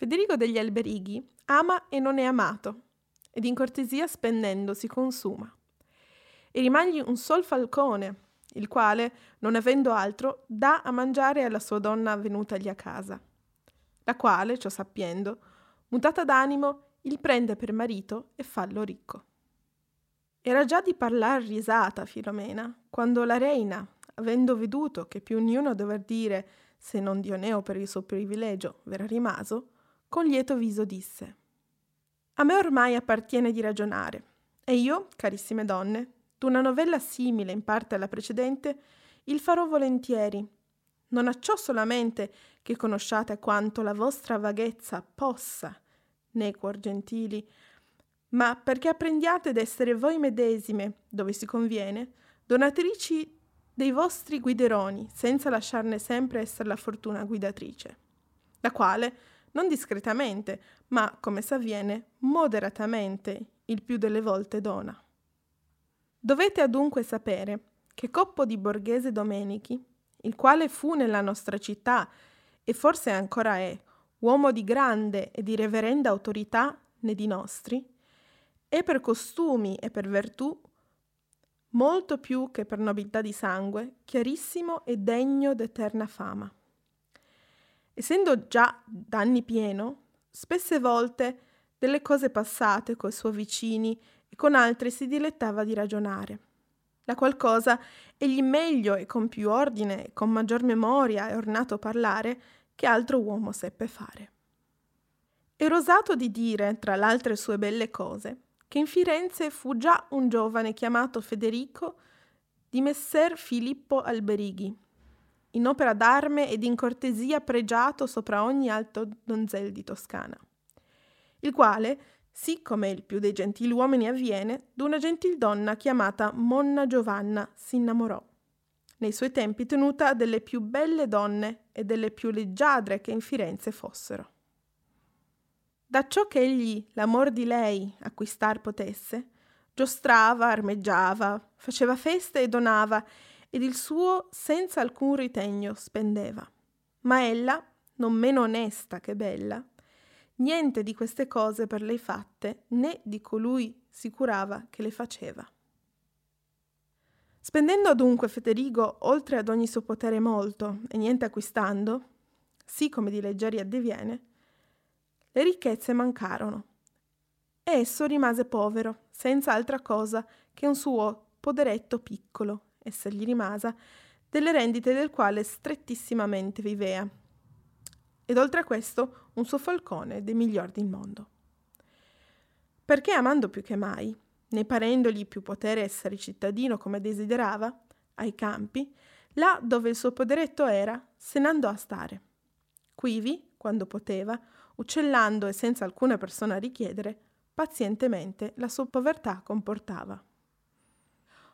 Federigo degli Alberighi ama e non è amato, ed in cortesia spendendo si consuma. E rimagli un sol falcone, il quale, non avendo altro, dà a mangiare alla sua donna venutagli a casa, la quale, ciò sappiendo, mutata d'animo, il prende per marito e fallo ricco. Era già di parlar risata Filomena, quando la reina, avendo veduto che più ognuno dover dire, se non Dioneo per il suo privilegio, verrà rimaso, con lieto viso disse A me ormai appartiene di ragionare, e io, carissime donne, d'una novella simile in parte alla precedente, il farò volentieri, non acciò solamente che conosciate quanto la vostra vaghezza possa, né cuor gentili, ma perché apprendiate d'essere voi medesime, dove si conviene, donatrici dei vostri guideroni, senza lasciarne sempre essere la fortuna guidatrice, la quale, non discretamente, ma come s'avviene, moderatamente, il più delle volte dona. Dovete adunque sapere che Coppo di Borghese Domenichi, il quale fu nella nostra città e forse ancora è, uomo di grande e di reverenda autorità né di nostri, e per costumi e per virtù, molto più che per nobiltà di sangue, chiarissimo e degno d'eterna fama. Essendo già d'anni pieno, spesse volte delle cose passate coi suoi vicini e con altri si dilettava di ragionare. La qual cosa egli meglio e con più ordine e con maggior memoria e ornato parlare che altro uomo seppe fare. Ero osato di dire, tra l'altre sue belle cose, che in Firenze fu già un giovane chiamato Federico di messer Filippo Alberighi, in opera d'arme ed in cortesia pregiato sopra ogni alto donzel di Toscana, il quale, sì come il più dei gentiluomini avviene, d'una gentildonna chiamata Monna Giovanna si innamorò, nei suoi tempi tenuta delle più belle donne e delle più leggiadre che in Firenze fossero. Da ciò che egli l'amor di lei acquistar potesse, giostrava, armeggiava, faceva feste e donava, ed il suo senza alcun ritegno spendeva. Ma ella, non meno onesta che bella, niente di queste cose per lei fatte, né di colui si curava che le faceva. Spendendo dunque Federigo oltre ad ogni suo potere molto e niente acquistando, sì come di leggeri addiviene, le ricchezze mancarono e esso rimase povero, senza altra cosa che un suo poderetto piccolo, esse gli rimasa, delle rendite del quale strettissimamente vivea. Ed oltre a questo un suo falcone dei migliori del mondo. Perché amando più che mai, né parendogli più potere essere cittadino come desiderava, ai campi, là dove il suo poderetto era, se n'andò a stare. Quivi, quando poteva, uccellando e senza alcuna persona richiedere, pazientemente la sua povertà comportava.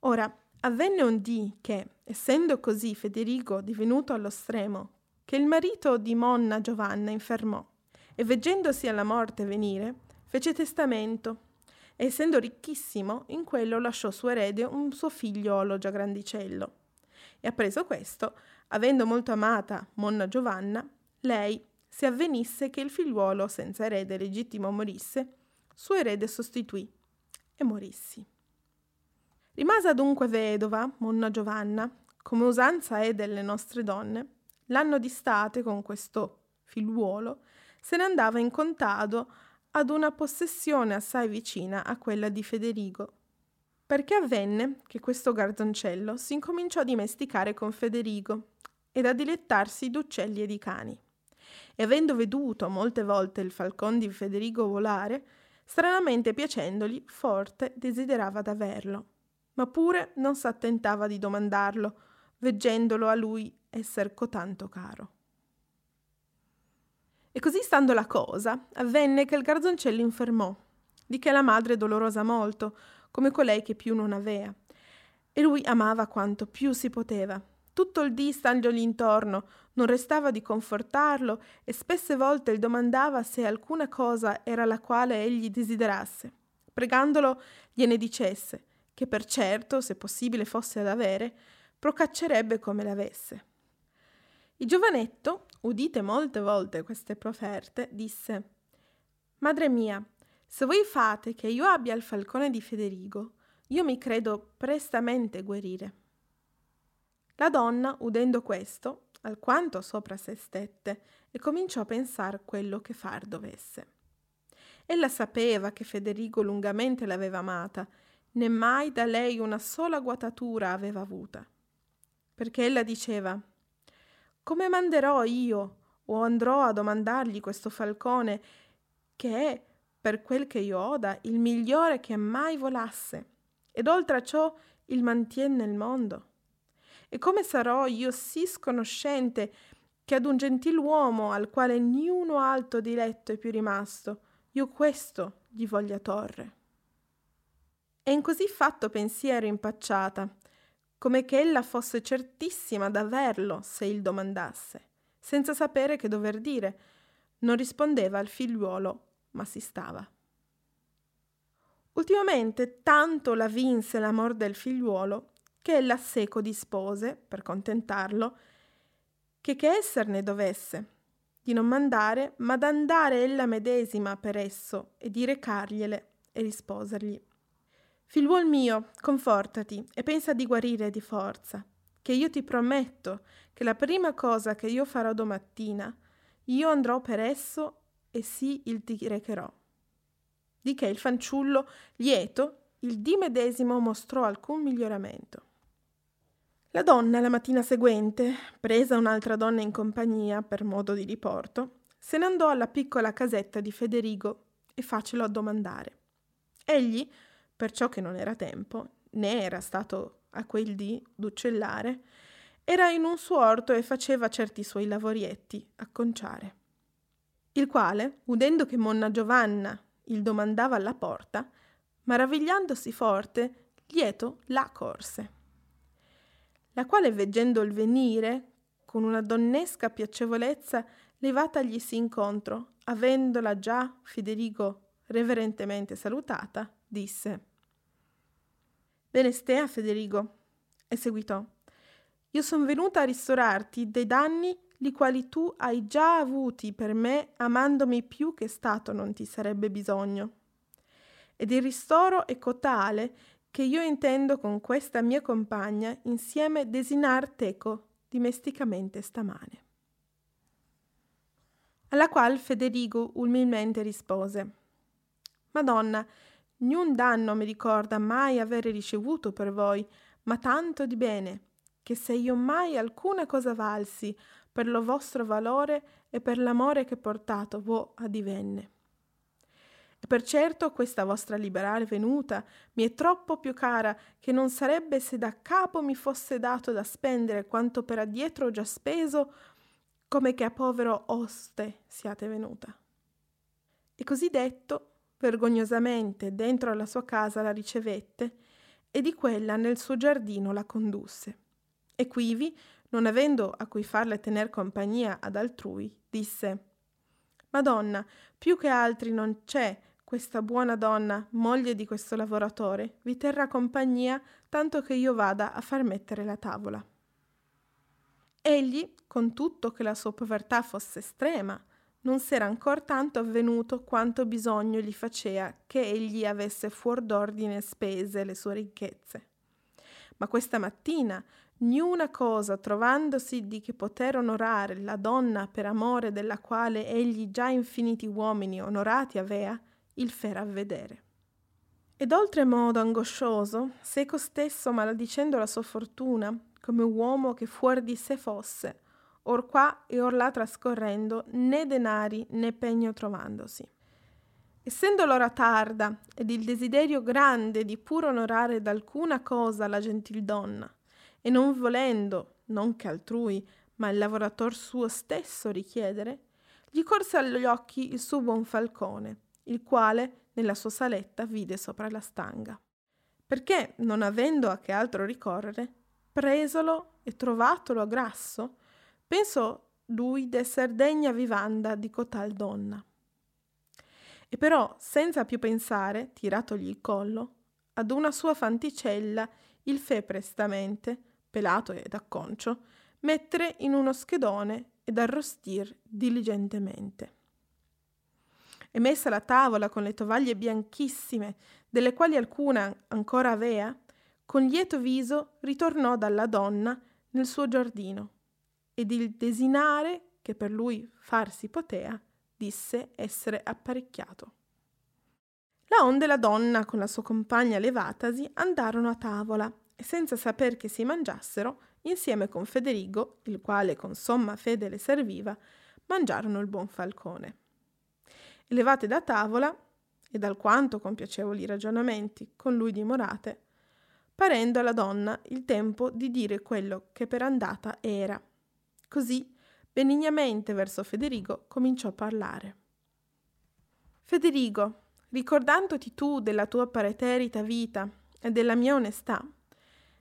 Ora, avvenne un dì che, essendo così Federico divenuto allo stremo, che il marito di Monna Giovanna infermò, e veggendosi alla morte venire, fece testamento, e essendo ricchissimo, in quello lasciò suo erede un suo figliolo già grandicello. E appreso questo, avendo molto amata Monna Giovanna, lei, se avvenisse che il figliuolo senza erede legittimo morisse, suo erede sostituì e morissi. Rimase adunque vedova, Monna Giovanna, come usanza è delle nostre donne, l'anno di state con questo figliuolo se ne andava in contado ad una possessione assai vicina a quella di Federigo. Perché avvenne che questo garzoncello si incominciò a dimesticare con Federigo ed a dilettarsi d'uccelli e di cani e avendo veduto molte volte il falcon di Federigo volare, stranamente piacendogli, forte desiderava d'averlo, ma pure non s'attentava di domandarlo, veggendolo a lui esser cotanto caro. E così stando la cosa, avvenne che il garzoncello infermò, di che la madre dolorosa molto, come colei che più non avea, e lui amava quanto più si poteva, tutto il dì standogli intorno, non restava di confortarlo e spesse volte il domandava se alcuna cosa era la quale egli desiderasse, pregandolo gliene dicesse, che per certo, se possibile fosse ad avere, procaccerebbe come l'avesse. Il giovanetto, udite molte volte queste proferte, disse Madre mia, se voi fate che io abbia il falcone di Federigo, io mi credo prestamente guarire. La donna, udendo questo, alquanto sopra se stette e cominciò a pensare quello che far dovesse. Ella sapeva che Federigo lungamente l'aveva amata, né mai da lei una sola guatatura aveva avuta. Perché ella diceva Come manderò io o andrò a domandargli questo falcone che è, per quel che io oda, il migliore che mai volasse, ed oltre a ciò il mantiene nel mondo? E come sarò io sì sconoscente che ad un gentiluomo al quale niuno alto diletto è più rimasto, io questo gli voglia torre? E in così fatto pensiero impacciata, come che ella fosse certissima d'averlo se il domandasse, senza sapere che dover dire, non rispondeva al figliuolo, ma si stava. Ultimamente tanto la vinse l'amor del figliuolo che ella seco dispose, per contentarlo, che che esserne dovesse, di non mandare, ma d'andare ella medesima per esso e di recargliele e risposergli. Figliuol mio, confortati e pensa di guarire di forza, che io ti prometto che la prima cosa che io farò domattina, io andrò per esso e sì il ti recherò. Di che il fanciullo, lieto, il dì medesimo mostrò alcun miglioramento. La donna, la mattina seguente, presa un'altra donna in compagnia per modo di riporto, se ne andò alla piccola casetta di Federigo e facelo addomandare. Egli, perciò che non era tempo, né era stato a quel dì d'uccellare, era in un suo orto e faceva certi suoi lavorietti a conciare il quale, udendo che monna Giovanna il domandava alla porta, maravigliandosi forte, lieto la corse. La quale, veggendo il venire, con una donnesca piacevolezza, levataglisi incontro, avendola già Federigo reverentemente salutata, disse Bene stea, Federigo, e seguitò. Io son venuta a ristorarti dei danni li quali tu hai già avuti per me amandomi più che stato non ti sarebbe bisogno. Ed il ristoro è cotale che io intendo con questa mia compagna insieme desinar teco dimesticamente stamane. Alla qual Federigo umilmente rispose Madonna, niun danno mi ricorda mai avere ricevuto per voi, ma tanto di bene, che se io mai alcuna cosa valsi per lo vostro valore e per l'amore che portato vo a divenne. E per certo questa vostra liberale venuta mi è troppo più cara che non sarebbe se da capo mi fosse dato da spendere quanto per addietro ho già speso, come che a povero oste siate venuta. E così detto, vergognosamente dentro alla sua casa la ricevette e di quella nel suo giardino la condusse. E quivi non avendo a cui farle tener compagnia ad altrui, disse Madonna, più che altri non c'è questa buona donna, moglie di questo lavoratore, vi terrà compagnia tanto che io vada a far mettere la tavola. Egli, con tutto che la sua povertà fosse estrema, non s'era ancor tanto avvenuto quanto bisogno gli facea che egli avesse fuor d'ordine spese le sue ricchezze. Ma questa mattina, niuna cosa trovandosi di che poter onorare la donna per amore della quale egli già infiniti uomini onorati avea, il fera vedere. Ed oltremodo angoscioso, seco stesso maledicendo la sua fortuna, come uomo che fuori di sé fosse, or qua e or là trascorrendo, né denari né pegno trovandosi. Essendo l'ora tarda ed il desiderio grande di pur onorare d'alcuna cosa la gentil donna, e non volendo, non che altrui, ma il lavorator suo stesso richiedere, gli corse agli occhi il suo buon falcone, il quale nella sua saletta vide sopra la stanga. Perché, non avendo a che altro ricorrere, presolo e trovatolo grasso, pensò lui d'esser degna vivanda di cotal donna. E però, senza più pensare, tiratogli il collo, ad una sua fanticella il fe prestamente, pelato ed acconcio, mettere in uno schedone ed arrostir diligentemente. E messa la tavola con le tovaglie bianchissime, delle quali alcuna ancora avea, con lieto viso ritornò dalla donna nel suo giardino, ed il desinare, che per lui farsi potea, disse essere apparecchiato. La onde la donna con la sua compagna levatasi andarono a tavola e senza saper che si mangiassero, insieme con Federigo, il quale con somma fede le serviva, mangiarono il buon falcone. Levate da tavola, ed alquanto con piacevoli ragionamenti con lui dimorate, parendo alla donna il tempo di dire quello che per andata era. Così, benignamente verso Federigo, cominciò a parlare. Federigo, ricordandoti tu della tua preterita vita e della mia onestà,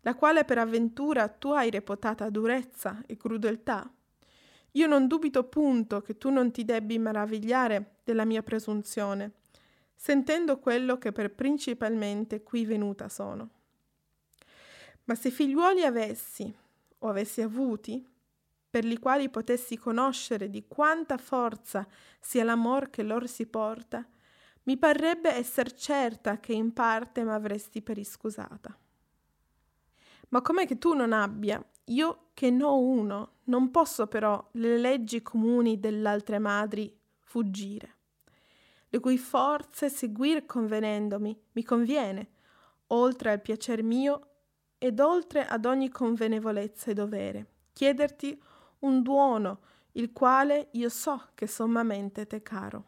la quale per avventura tu hai reputata durezza e crudeltà, io non dubito punto che tu non ti debbi meravigliare della mia presunzione, sentendo quello che per principalmente qui venuta sono. Ma se figliuoli avessi, o avessi avuti, per li quali potessi conoscere di quanta forza sia l'amor che lor si porta, mi parrebbe esser certa che in parte m'avresti per iscusata. Ma come che tu non abbia, io che no uno, non posso però le leggi comuni dell'altre madri fuggire, le cui forze seguir convenendomi mi conviene, oltre al piacer mio ed oltre ad ogni convenevolezza e dovere, chiederti un duono, il quale io so che sommamente te caro.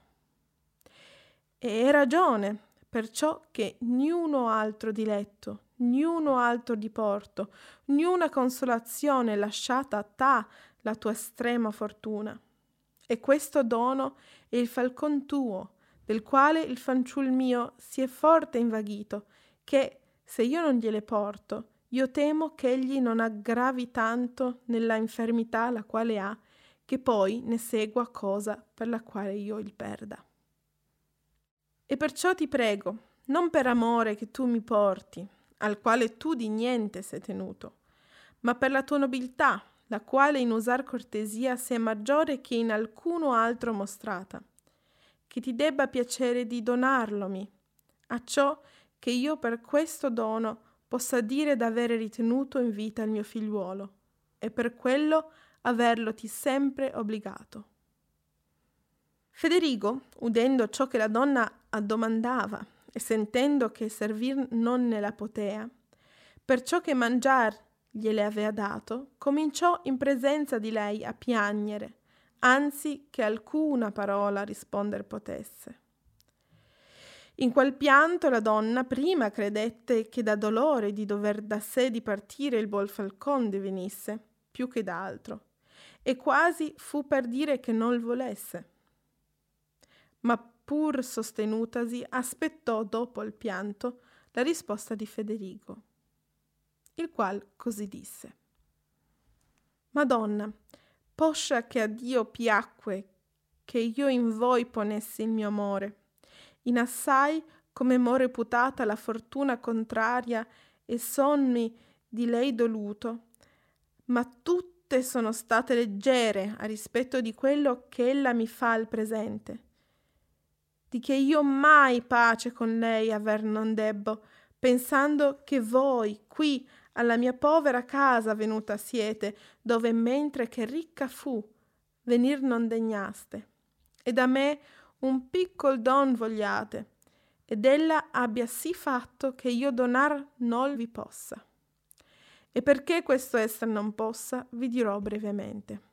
E è ragione, perciò che niuno altro diletto, niuno altro diporto, niuna consolazione lasciata a ta la tua estrema fortuna. E questo dono è il falcon tuo, del quale il fanciul mio si è forte invaghito, che, se io non gliele porto, io temo che egli non aggravi tanto nella infermità la quale ha, che poi ne segua cosa per la quale io il perda. E perciò ti prego, non per amore che tu mi porti, al quale tu di niente sei tenuto, ma per la tua nobiltà, la quale in usar cortesia sia maggiore che in alcuno altro mostrata, che ti debba piacere di donarlomi, a ciò che io per questo dono possa dire d'avere ritenuto in vita il mio figliuolo, e per quello averlo ti sempre obbligato. Federigo, udendo ciò che la donna addomandava e sentendo che servir non ne la potea, perciò che mangiar gliele avea dato, cominciò in presenza di lei a piagnere, anzi che alcuna parola risponder potesse. In quel pianto la donna prima credette che da dolore di dover da sé dipartire il buon falcon divenisse, più che d'altro, e quasi fu per dire che non volesse. Ma pur sostenutasi, aspettò dopo il pianto la risposta di Federigo, il qual così disse. Madonna, poscia che a Dio piacque che io in voi ponessi il mio amore, in assai come m'ho reputata la fortuna contraria e sonmi di lei doluto, ma tutte sono state leggere a rispetto di quello che ella mi fa al presente, di che io mai pace con lei aver non debbo, pensando che voi qui alla mia povera casa venuta siete, dove mentre che ricca fu, venir non degnaste, e da me un piccol don vogliate, ed ella abbia sì fatto che io donar non vi possa. E perché questo esser non possa, vi dirò brevemente.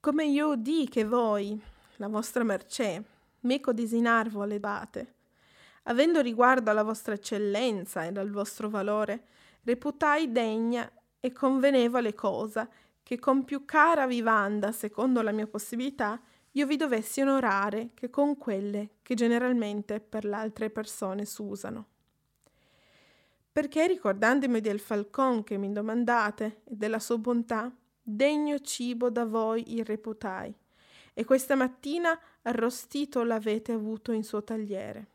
Come io udì che voi, la vostra mercè, meco desinar volevate, avendo riguardo alla vostra eccellenza ed al vostro valore, reputai degna e convenevole cosa che con più cara vivanda, secondo la mia possibilità, io vi dovessi onorare che con quelle che generalmente per le altre persone s'usano. Perché ricordandomi del falcon che mi domandate e della sua bontà, degno cibo da voi il reputai, e questa mattina arrostito l'avete avuto in suo tagliere,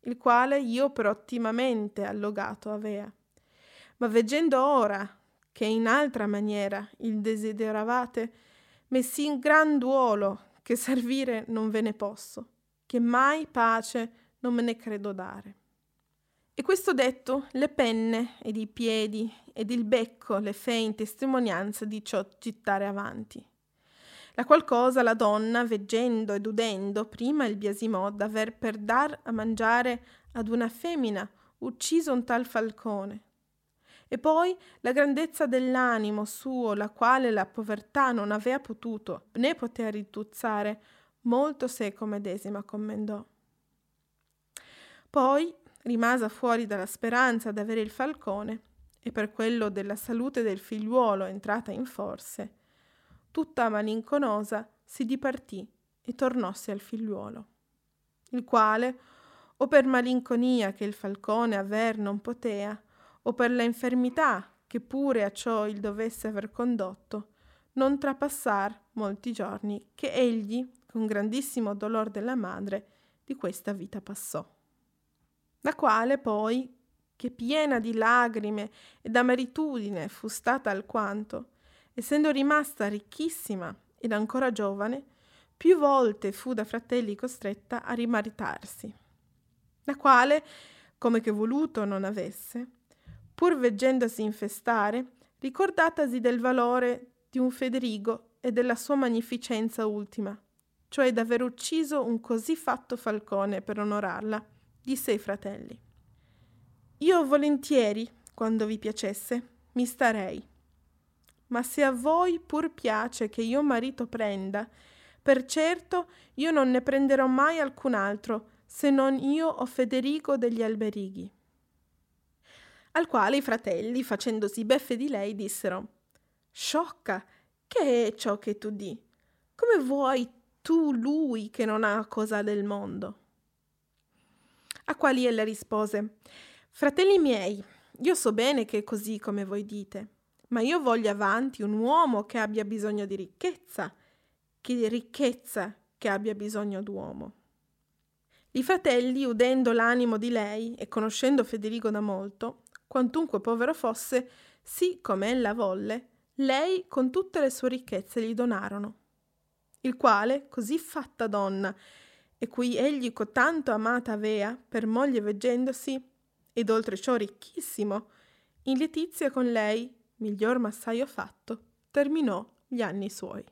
il quale io per ottimamente allogato avea. Ma veggendo ora che in altra maniera il desideravate, messi in gran duolo che servire non ve ne posso, che mai pace non me ne credo dare. E questo detto, le penne ed i piedi ed il becco le fe in testimonianza di ciò gittare avanti. La qual cosa la donna, veggendo ed udendo, prima il biasimò d'aver per dar a mangiare ad una femmina ucciso un tal falcone, e poi la grandezza dell'animo suo, la quale la povertà non avea potuto né potea rituzzare, molto seco medesima commendò. Poi rimasa fuori dalla speranza d'avere il falcone, e per quello della salute del figliuolo entrata in forse, tutta malinconosa si dipartì e tornosse al figliuolo, il quale, o per malinconia che il falcone aver non potea, o per la infermità che pure a ciò il dovesse aver condotto, non trapassar molti giorni che egli, con grandissimo dolor della madre, di questa vita passò. La quale poi, che piena di lagrime e d'ameritudine fu stata alquanto, essendo rimasta ricchissima ed ancora giovane, più volte fu da fratelli costretta a rimaritarsi, la quale, come che voluto non avesse, pur veggendosi infestare, ricordatasi del valore di un Federigo e della sua magnificenza ultima, cioè d'aver ucciso un così fatto falcone per onorarla, disse ai fratelli. Io volentieri, quando vi piacesse, mi starei. Ma se a voi pur piace che io marito prenda, per certo io non ne prenderò mai alcun altro, se non io o Federigo degli Alberighi al quale i fratelli, facendosi beffe di lei, dissero Sciocca, che è ciò che tu di? Come vuoi tu lui che non ha cosa del mondo? A quali ella rispose Fratelli miei, io so bene che è così come voi dite, ma io voglio avanti un uomo che abbia bisogno di ricchezza, che ricchezza che abbia bisogno d'uomo. I fratelli, udendo l'animo di lei e conoscendo Federico da molto, quantunque povero fosse, sì come ella volle, lei con tutte le sue ricchezze gli donarono. Il quale, così fatta donna, e cui egli cotanto amata avea, per moglie veggendosi, ed oltre ciò ricchissimo, in letizia con lei, miglior massaio fatto, terminò gli anni suoi.